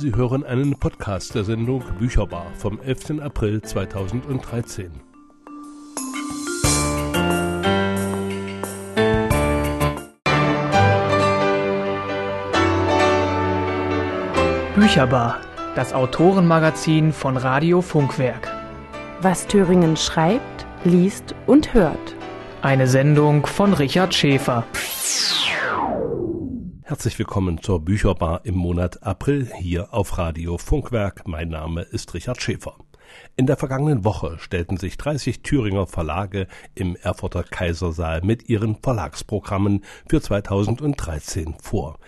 Sie hören einen Podcast der Sendung Bücherbar vom 11. April 2013. Bücherbar, das Autorenmagazin von Radio Funkwerk. Was Thüringen schreibt, liest und hört. Eine Sendung von Richard Schäfer. Herzlich willkommen zur Bücherbar im Monat April hier auf Radio Funkwerk. Mein Name ist Richard Schäfer. In der vergangenen Woche stellten sich 30 Thüringer Verlage im Erfurter Kaisersaal mit ihren Verlagsprogrammen für 2013 vor.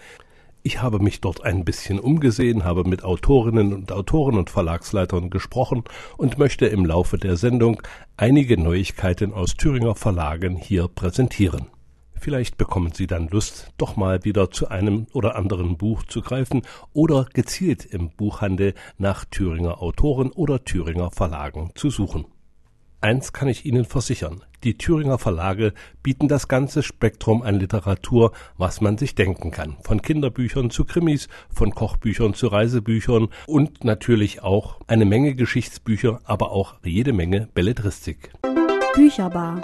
Ich habe mich dort ein bisschen umgesehen, habe mit Autorinnen und Autoren und Verlagsleitern gesprochen und möchte im Laufe der Sendung einige Neuigkeiten aus Thüringer Verlagen hier präsentieren. Vielleicht bekommen Sie dann Lust, doch mal wieder zu einem oder anderen Buch zu greifen oder gezielt im Buchhandel nach Thüringer Autoren oder Thüringer Verlagen zu suchen. Eins kann ich Ihnen versichern. Die Thüringer Verlage bieten das ganze Spektrum an Literatur, was man sich denken kann. Von Kinderbüchern zu Krimis, von Kochbüchern zu Reisebüchern und natürlich auch eine Menge Geschichtsbücher, aber auch jede Menge Belletristik. Bücherbar.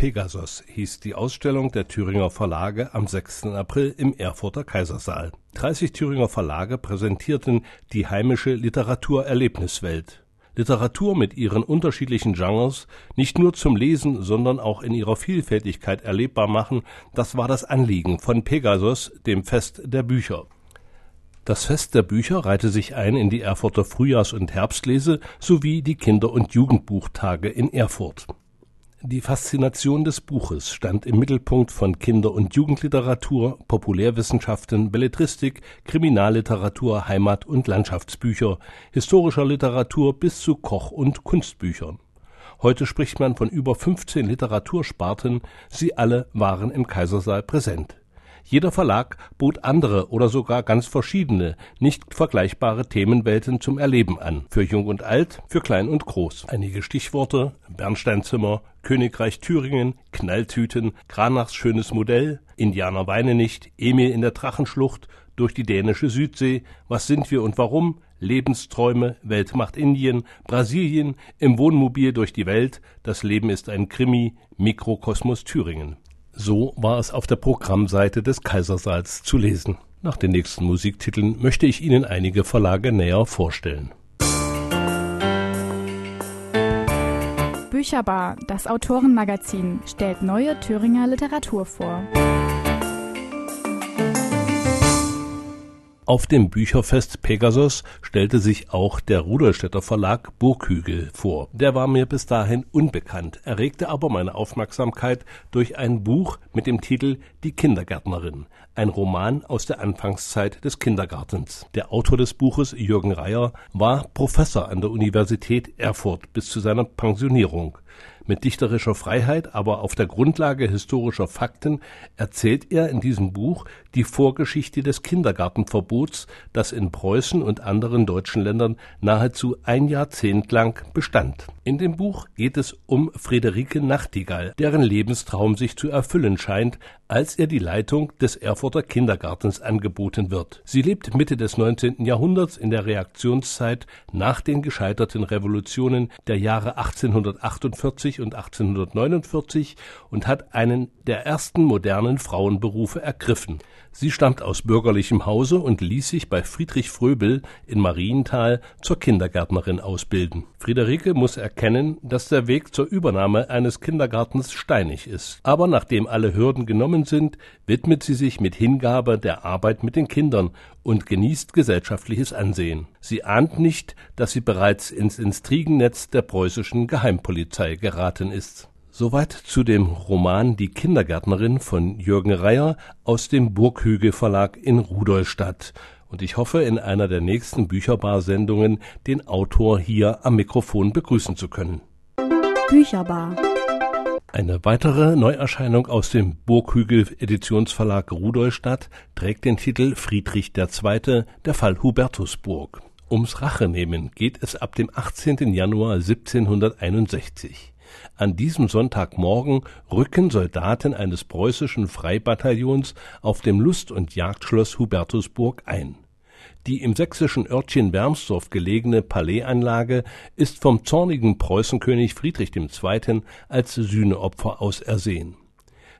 Pegasus hieß die Ausstellung der Thüringer Verlage am 6. April im Erfurter Kaisersaal. 30 Thüringer Verlage präsentierten die heimische Literaturerlebniswelt. Literatur mit ihren unterschiedlichen Genres nicht nur zum Lesen, sondern auch in ihrer Vielfältigkeit erlebbar machen, das war das Anliegen von Pegasus, dem Fest der Bücher. Das Fest der Bücher reihte sich ein in die Erfurter Frühjahrs- und Herbstlese sowie die Kinder- und Jugendbuchtage in Erfurt. Die Faszination des Buches stand im Mittelpunkt von Kinder- und Jugendliteratur, Populärwissenschaften, Belletristik, Kriminalliteratur, Heimat- und Landschaftsbücher, historischer Literatur bis zu Koch- und Kunstbüchern. Heute spricht man von über 15 Literatursparten, sie alle waren im Kaisersaal präsent. Jeder Verlag bot andere oder sogar ganz verschiedene, nicht vergleichbare Themenwelten zum Erleben an, für Jung und Alt, für Klein und Groß. Einige Stichworte Bernsteinzimmer, Königreich Thüringen, Knalltüten, Kranachs schönes Modell, Indianer weine nicht, Emil in der Drachenschlucht, durch die dänische Südsee, was sind wir und warum, Lebensträume, Welt macht Indien, Brasilien, im Wohnmobil durch die Welt, das Leben ist ein Krimi, Mikrokosmos Thüringen. So war es auf der Programmseite des Kaisersaals zu lesen. Nach den nächsten Musiktiteln möchte ich Ihnen einige Verlage näher vorstellen. Bücherbar, das Autorenmagazin, stellt neue Thüringer Literatur vor. Auf dem Bücherfest Pegasus stellte sich auch der Rudolstädter Verlag Burghügel vor. Der war mir bis dahin unbekannt, erregte aber meine Aufmerksamkeit durch ein Buch mit dem Titel Die Kindergärtnerin, ein Roman aus der Anfangszeit des Kindergartens. Der Autor des Buches, Jürgen Reyer, war Professor an der Universität Erfurt bis zu seiner Pensionierung. Mit dichterischer Freiheit, aber auf der Grundlage historischer Fakten erzählt er in diesem Buch die Vorgeschichte des Kindergartenverbots, das in Preußen und anderen deutschen Ländern nahezu ein Jahrzehnt lang bestand. In dem Buch geht es um Friederike Nachtigall, deren Lebenstraum sich zu erfüllen scheint, als ihr die Leitung des Erfurter Kindergartens angeboten wird. Sie lebt Mitte des 19. Jahrhunderts in der Reaktionszeit nach den gescheiterten Revolutionen der Jahre 1848 und 1849 und hat einen der ersten modernen Frauenberufe ergriffen. Sie stammt aus bürgerlichem Hause und ließ sich bei Friedrich Fröbel in Marienthal zur Kindergärtnerin ausbilden. Friederike muss erkennen, dass der Weg zur Übernahme eines Kindergartens steinig ist. Aber nachdem alle Hürden genommen sind, widmet sie sich mit Hingabe der Arbeit mit den Kindern und genießt gesellschaftliches Ansehen. Sie ahnt nicht, dass sie bereits ins Instrigennetz der preußischen Geheimpolizei geraten ist. Soweit zu dem Roman Die Kindergärtnerin von Jürgen Reyer aus dem Burghügel Verlag in Rudolstadt. Und ich hoffe, in einer der nächsten Bücherbar-Sendungen den Autor hier am Mikrofon begrüßen zu können. Bücherbar. Eine weitere Neuerscheinung aus dem Burghügel Editionsverlag Rudolstadt trägt den Titel Friedrich II. Der Fall Hubertusburg. Ums Rachenehmen geht es ab dem 18. Januar 1761. An diesem Sonntagmorgen rücken Soldaten eines preußischen Freibataillons auf dem Lust- und Jagdschloss Hubertusburg ein. Die im sächsischen Örtchen Wermsdorf gelegene Palaisanlage ist vom zornigen Preußenkönig Friedrich II. als Sühneopfer ausersehen.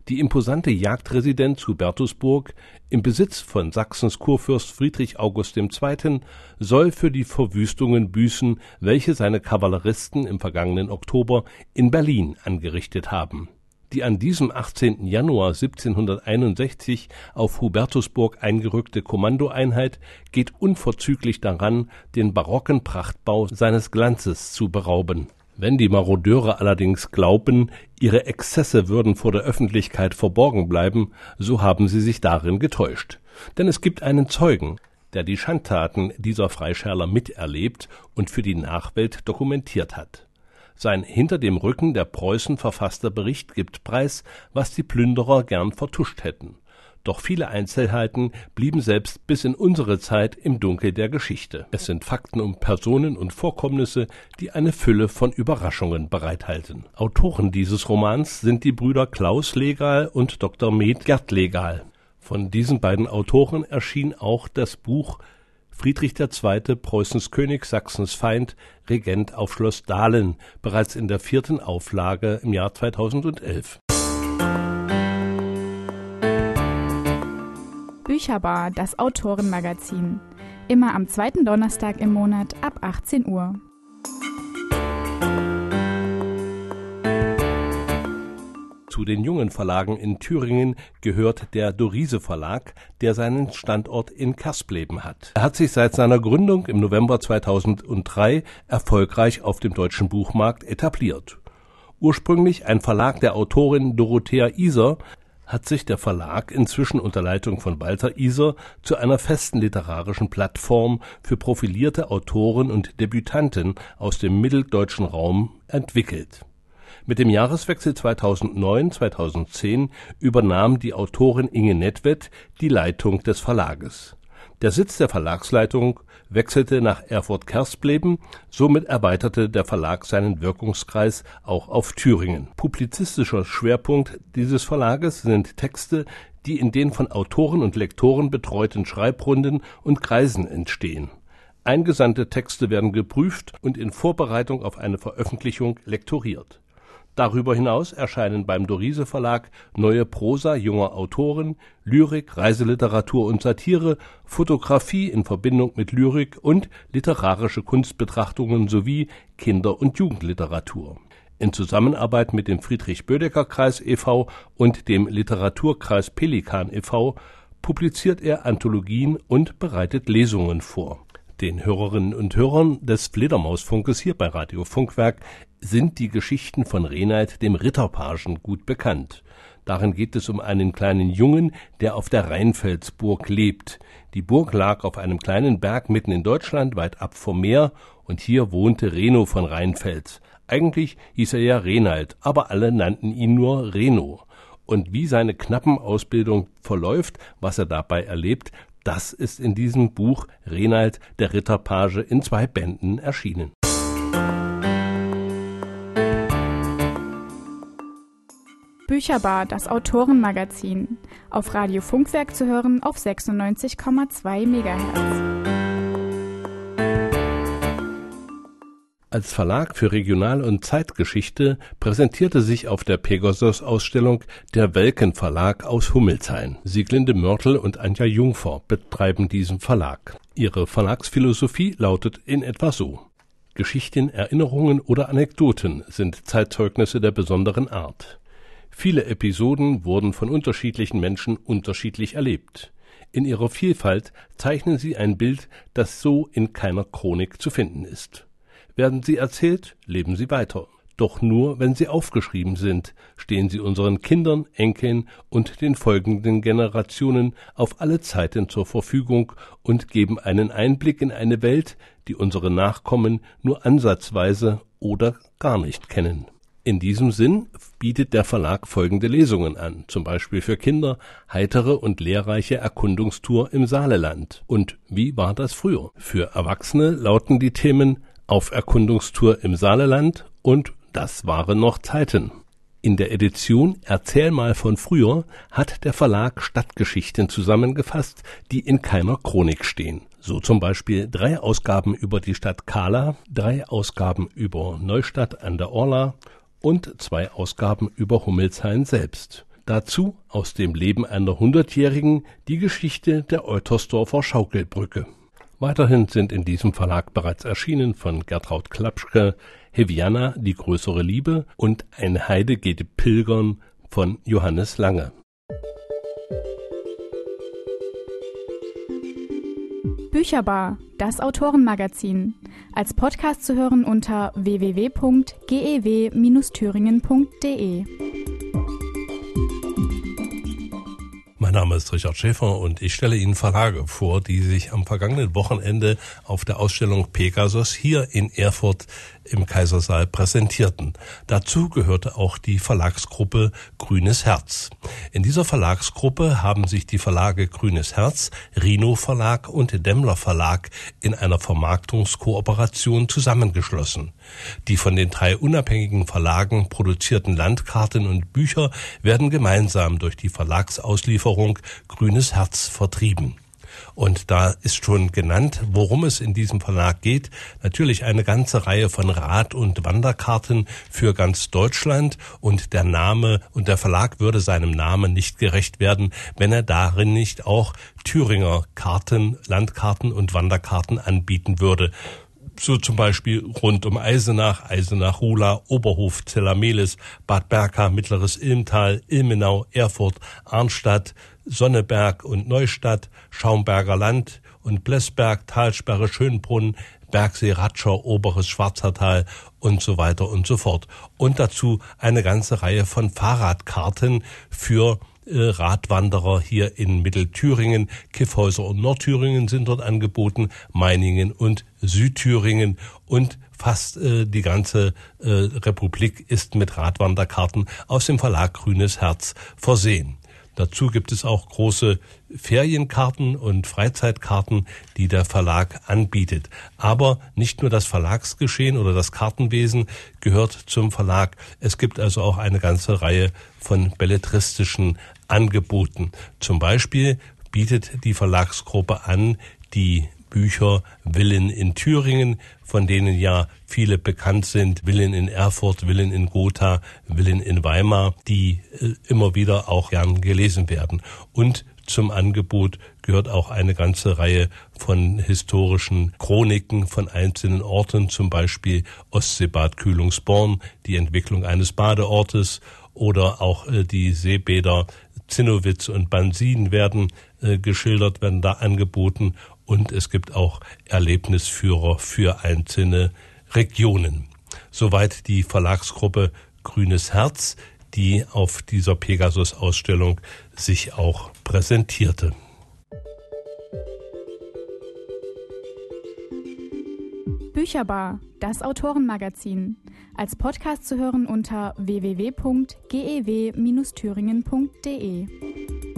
Die imposante Jagdresidenz Hubertusburg im Besitz von Sachsens Kurfürst Friedrich August II. soll für die Verwüstungen büßen, welche seine Kavalleristen im vergangenen Oktober in Berlin angerichtet haben die an diesem 18. Januar 1761 auf Hubertusburg eingerückte Kommandoeinheit geht unverzüglich daran, den barocken Prachtbau seines Glanzes zu berauben. Wenn die Marodeure allerdings glauben, ihre Exzesse würden vor der Öffentlichkeit verborgen bleiben, so haben sie sich darin getäuscht. Denn es gibt einen Zeugen, der die Schandtaten dieser Freischärler miterlebt und für die Nachwelt dokumentiert hat. Sein hinter dem Rücken der Preußen verfasster Bericht gibt preis, was die Plünderer gern vertuscht hätten. Doch viele Einzelheiten blieben selbst bis in unsere Zeit im Dunkel der Geschichte. Es sind Fakten um Personen und Vorkommnisse, die eine Fülle von Überraschungen bereithalten. Autoren dieses Romans sind die Brüder Klaus Legal und Dr. Med Gerd Legal. Von diesen beiden Autoren erschien auch das Buch Friedrich II., Preußens König, Sachsens Feind, Regent auf Schloss Dahlen, bereits in der vierten Auflage im Jahr 2011. Bücherbar, das Autorenmagazin. Immer am zweiten Donnerstag im Monat ab 18 Uhr. Zu den jungen Verlagen in Thüringen gehört der Dorise Verlag, der seinen Standort in Kaspleben hat. Er hat sich seit seiner Gründung im November 2003 erfolgreich auf dem deutschen Buchmarkt etabliert. Ursprünglich ein Verlag der Autorin Dorothea Iser, hat sich der Verlag inzwischen unter Leitung von Walter Iser zu einer festen literarischen Plattform für profilierte Autoren und Debütanten aus dem mitteldeutschen Raum entwickelt mit dem Jahreswechsel 2009/2010 übernahm die Autorin Inge Nedved die Leitung des Verlages. Der Sitz der Verlagsleitung wechselte nach Erfurt-Kerspleben, somit erweiterte der Verlag seinen Wirkungskreis auch auf Thüringen. Publizistischer Schwerpunkt dieses Verlages sind Texte, die in den von Autoren und Lektoren betreuten Schreibrunden und Kreisen entstehen. Eingesandte Texte werden geprüft und in Vorbereitung auf eine Veröffentlichung lektoriert Darüber hinaus erscheinen beim Dorise Verlag neue Prosa junger Autoren, Lyrik, Reiseliteratur und Satire, Fotografie in Verbindung mit Lyrik und literarische Kunstbetrachtungen sowie Kinder und Jugendliteratur. In Zusammenarbeit mit dem Friedrich-Bödecker-Kreis e.V. und dem Literaturkreis Pelikan e.V. publiziert er Anthologien und bereitet Lesungen vor den Hörerinnen und Hörern des Fledermausfunkes hier bei Radio Funkwerk sind die Geschichten von Renald dem Ritterpagen gut bekannt. Darin geht es um einen kleinen Jungen, der auf der Rheinfelsburg lebt. Die Burg lag auf einem kleinen Berg mitten in Deutschland, weit ab vom Meer, und hier wohnte Reno von Rheinfels. Eigentlich hieß er ja Renald, aber alle nannten ihn nur Reno. Und wie seine knappen Ausbildung verläuft, was er dabei erlebt, das ist in diesem Buch Renald der Ritterpage in zwei Bänden erschienen. Bücherbar, das Autorenmagazin. Auf Radio Funkwerk zu hören auf 96,2 MHz. Als Verlag für Regional- und Zeitgeschichte präsentierte sich auf der Pegasus-Ausstellung der Welken Verlag aus Hummelshain. Sieglinde Mörtel und Anja Jungfer betreiben diesen Verlag. Ihre Verlagsphilosophie lautet in etwa so. Geschichten, Erinnerungen oder Anekdoten sind Zeitzeugnisse der besonderen Art. Viele Episoden wurden von unterschiedlichen Menschen unterschiedlich erlebt. In ihrer Vielfalt zeichnen sie ein Bild, das so in keiner Chronik zu finden ist. Werden sie erzählt, leben sie weiter. Doch nur, wenn sie aufgeschrieben sind, stehen sie unseren Kindern, Enkeln und den folgenden Generationen auf alle Zeiten zur Verfügung und geben einen Einblick in eine Welt, die unsere Nachkommen nur ansatzweise oder gar nicht kennen. In diesem Sinn bietet der Verlag folgende Lesungen an, zum Beispiel für Kinder heitere und lehrreiche Erkundungstour im Saaleland und wie war das früher? Für Erwachsene lauten die Themen auf Erkundungstour im Saaleland und Das waren noch Zeiten. In der Edition Erzähl mal von früher hat der Verlag Stadtgeschichten zusammengefasst, die in keiner Chronik stehen. So zum Beispiel drei Ausgaben über die Stadt Kala, drei Ausgaben über Neustadt an der Orla und zwei Ausgaben über Hummelshain selbst. Dazu aus dem Leben einer Hundertjährigen die Geschichte der Eutersdorfer Schaukelbrücke. Weiterhin sind in diesem Verlag bereits erschienen von Gertraud Klapschke Heviana, die größere Liebe und Ein Heide geht pilgern von Johannes Lange. Bücherbar, das Autorenmagazin. Als Podcast zu hören unter www.gew-thüringen.de. Mein Name ist Richard Schäfer und ich stelle Ihnen Verlage vor, die sich am vergangenen Wochenende auf der Ausstellung Pegasus hier in Erfurt im Kaisersaal präsentierten. Dazu gehörte auch die Verlagsgruppe Grünes Herz. In dieser Verlagsgruppe haben sich die Verlage Grünes Herz, Rhino Verlag und Demmler Verlag in einer Vermarktungskooperation zusammengeschlossen. Die von den drei unabhängigen Verlagen produzierten Landkarten und Bücher werden gemeinsam durch die Verlagsauslieferung Grünes Herz vertrieben. Und da ist schon genannt, worum es in diesem Verlag geht. Natürlich eine ganze Reihe von Rad- und Wanderkarten für ganz Deutschland. Und der Name und der Verlag würde seinem Namen nicht gerecht werden, wenn er darin nicht auch Thüringer Karten, Landkarten und Wanderkarten anbieten würde so zum Beispiel rund um Eisenach, Eisenach, Rula, Oberhof, Zellamelis, Bad Berka, Mittleres Ilmtal, Ilmenau, Erfurt, Arnstadt, Sonneberg und Neustadt, Schaumberger Land und Blessberg, Talsperre, Schönbrunn, Bergsee, Ratscher, Oberes Schwarzertal und so weiter und so fort. Und dazu eine ganze Reihe von Fahrradkarten für äh, Radwanderer hier in Mittelthüringen. Kiffhäuser und Nordthüringen sind dort angeboten, Meiningen und Südthüringen und fast äh, die ganze äh, Republik ist mit Radwanderkarten aus dem Verlag Grünes Herz versehen. Dazu gibt es auch große Ferienkarten und Freizeitkarten, die der Verlag anbietet. Aber nicht nur das Verlagsgeschehen oder das Kartenwesen gehört zum Verlag. Es gibt also auch eine ganze Reihe von belletristischen Angeboten. Zum Beispiel bietet die Verlagsgruppe an, die Bücher Willen in Thüringen, von denen ja viele bekannt sind, Willen in Erfurt, Willen in Gotha, Willen in Weimar, die äh, immer wieder auch gern gelesen werden. Und zum Angebot gehört auch eine ganze Reihe von historischen Chroniken von einzelnen Orten, zum Beispiel Ostseebad Kühlungsborn, die Entwicklung eines Badeortes oder auch äh, die Seebäder Zinnowitz und Bansin werden äh, geschildert, werden da angeboten und es gibt auch Erlebnisführer für einzelne Regionen. Soweit die Verlagsgruppe Grünes Herz, die auf dieser Pegasus-Ausstellung sich auch präsentierte. Bücherbar, das Autorenmagazin. Als Podcast zu hören unter www.gew-thüringen.de.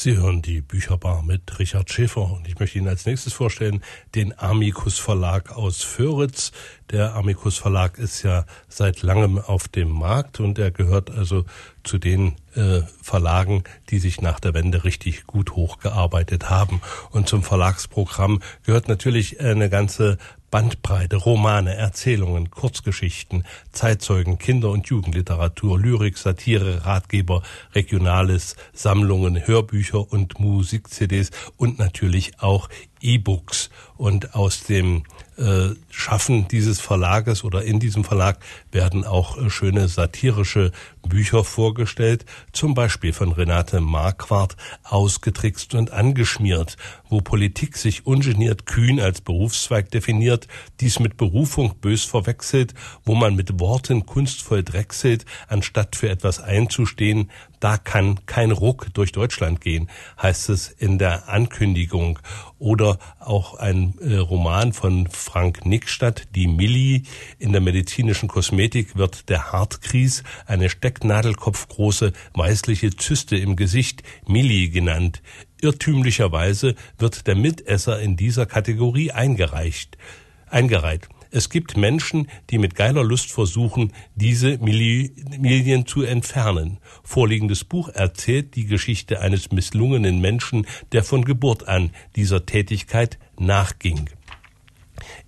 Sie hören die Bücherbar mit Richard Schäfer und ich möchte Ihnen als nächstes vorstellen den Amicus Verlag aus Föritz. Der Amicus Verlag ist ja seit langem auf dem Markt und er gehört also zu den äh, Verlagen, die sich nach der Wende richtig gut hochgearbeitet haben. Und zum Verlagsprogramm gehört natürlich eine ganze Bandbreite, Romane, Erzählungen, Kurzgeschichten, Zeitzeugen, Kinder- und Jugendliteratur, Lyrik, Satire, Ratgeber, Regionales, Sammlungen, Hörbücher und Musik-CDs und natürlich auch E-Books. Und aus dem äh, Schaffen dieses Verlages oder in diesem Verlag werden auch äh, schöne satirische Bücher vorgestellt, zum Beispiel von Renate Marquardt, Ausgetrickst und angeschmiert, wo Politik sich ungeniert kühn als Berufszweig definiert, dies mit Berufung bös verwechselt, wo man mit Worten kunstvoll drechselt, anstatt für etwas einzustehen, da kann kein Ruck durch Deutschland gehen, heißt es in der Ankündigung. Oder auch ein äh, Roman von Frank Nickstadt, Die Milli. In der medizinischen Kosmetik wird der Hartkries, eine stecknadelkopfgroße weißliche Zyste im Gesicht, Milli genannt. Irrtümlicherweise wird der Mitesser in dieser Kategorie eingereicht eingereiht. Es gibt Menschen, die mit geiler Lust versuchen, diese Milien zu entfernen. Vorliegendes Buch erzählt die Geschichte eines misslungenen Menschen, der von Geburt an dieser Tätigkeit nachging.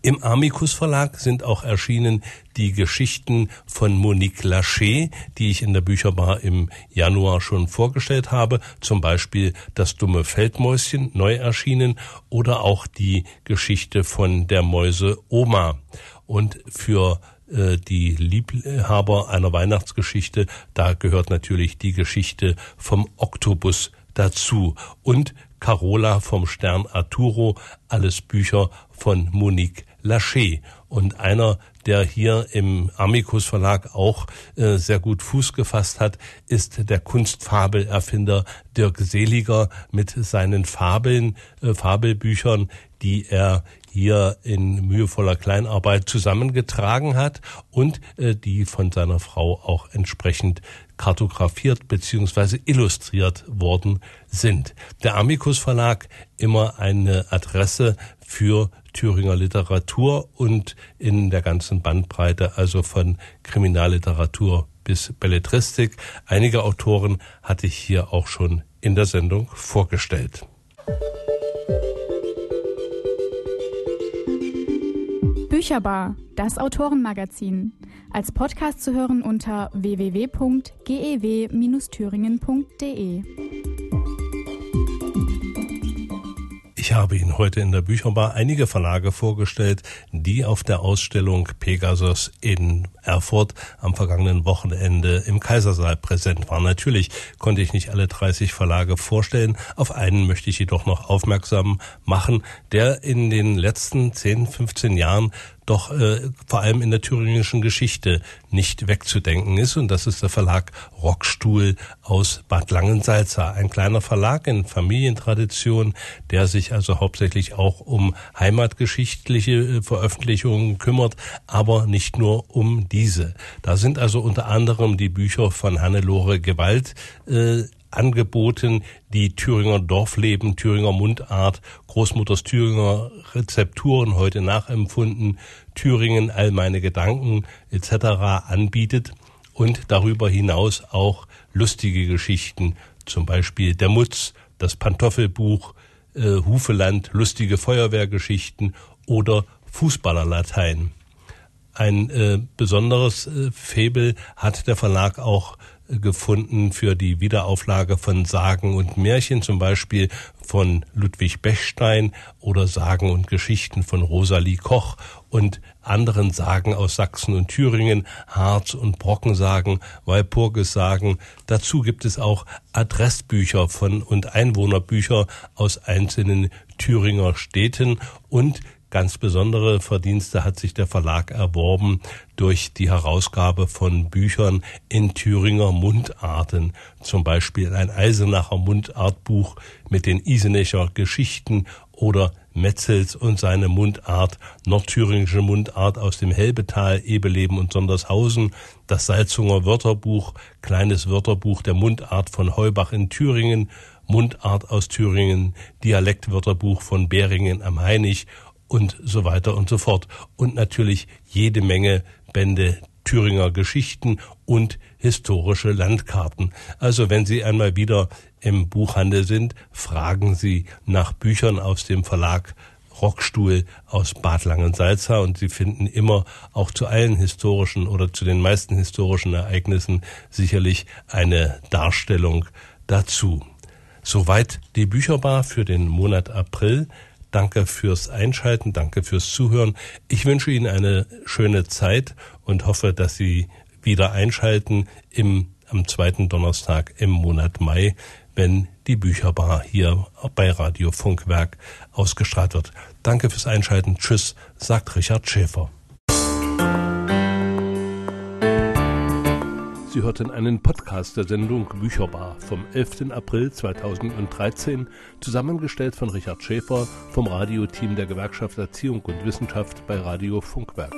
Im Amicus Verlag sind auch erschienen die Geschichten von Monique Lachey, die ich in der Bücherbar im Januar schon vorgestellt habe, zum Beispiel Das dumme Feldmäuschen, neu erschienen, oder auch die Geschichte von der Mäuse Oma. Und für äh, die Liebhaber einer Weihnachtsgeschichte, da gehört natürlich die Geschichte vom Oktopus dazu und Carola vom Stern Arturo, alles Bücher von Monique Lachey. Und einer, der hier im Amicus Verlag auch äh, sehr gut Fuß gefasst hat, ist der Kunstfabelerfinder Dirk Seliger mit seinen Fabeln, äh, Fabelbüchern, die er hier in mühevoller Kleinarbeit zusammengetragen hat und äh, die von seiner Frau auch entsprechend kartografiert bzw. illustriert worden sind. Der Amicus Verlag immer eine Adresse für Thüringer Literatur und in der ganzen Bandbreite, also von Kriminalliteratur bis Belletristik. Einige Autoren hatte ich hier auch schon in der Sendung vorgestellt. Bücherbar, das Autorenmagazin. Als Podcast zu hören unter www.gew-thüringen.de. Ich habe Ihnen heute in der Bücherbar einige Verlage vorgestellt, die auf der Ausstellung Pegasus in Erfurt am vergangenen Wochenende im Kaisersaal präsent waren. Natürlich konnte ich nicht alle 30 Verlage vorstellen. Auf einen möchte ich jedoch noch aufmerksam machen, der in den letzten 10, 15 Jahren doch äh, vor allem in der thüringischen Geschichte nicht wegzudenken ist. Und das ist der Verlag Rockstuhl aus Bad Langensalza. Ein kleiner Verlag in Familientradition, der sich also hauptsächlich auch um heimatgeschichtliche äh, Veröffentlichungen kümmert, aber nicht nur um diese. Da sind also unter anderem die Bücher von Hannelore Gewalt äh, angeboten, die Thüringer Dorfleben, Thüringer Mundart, Großmutters Thüringer Rezepturen heute nachempfunden, Thüringen all meine Gedanken etc. anbietet und darüber hinaus auch lustige Geschichten, zum Beispiel der Mutz, das Pantoffelbuch, äh, Hufeland, lustige Feuerwehrgeschichten oder Fußballerlatein. Ein äh, besonderes äh, Febel hat der Verlag auch gefunden für die Wiederauflage von Sagen und Märchen, zum Beispiel von Ludwig Bechstein oder Sagen und Geschichten von Rosalie Koch und anderen Sagen aus Sachsen und Thüringen, Harz- und Brockensagen, Walpurgissagen. Dazu gibt es auch Adressbücher von und Einwohnerbücher aus einzelnen Thüringer Städten und Ganz besondere Verdienste hat sich der Verlag erworben durch die Herausgabe von Büchern in Thüringer Mundarten, zum Beispiel ein Eisenacher Mundartbuch mit den Isenecher Geschichten oder Metzels und seine Mundart, nordthüringische Mundart aus dem Helbetal, Ebeleben und Sondershausen, das Salzunger Wörterbuch, kleines Wörterbuch der Mundart von Heubach in Thüringen, Mundart aus Thüringen, Dialektwörterbuch von Beringen am Hainich und so weiter und so fort. Und natürlich jede Menge Bände Thüringer Geschichten und historische Landkarten. Also wenn Sie einmal wieder im Buchhandel sind, fragen Sie nach Büchern aus dem Verlag Rockstuhl aus Bad Langensalza und Sie finden immer auch zu allen historischen oder zu den meisten historischen Ereignissen sicherlich eine Darstellung dazu. Soweit die Bücherbar für den Monat April. Danke fürs Einschalten, danke fürs Zuhören. Ich wünsche Ihnen eine schöne Zeit und hoffe, dass Sie wieder einschalten im, am zweiten Donnerstag im Monat Mai, wenn die Bücherbar hier bei Radio Funkwerk ausgestrahlt wird. Danke fürs Einschalten. Tschüss, sagt Richard Schäfer. Sie hörten einen Podcast der Sendung Bücherbar vom 11. April 2013, zusammengestellt von Richard Schäfer vom Radioteam der Gewerkschaft Erziehung und Wissenschaft bei Radio Funkwerk.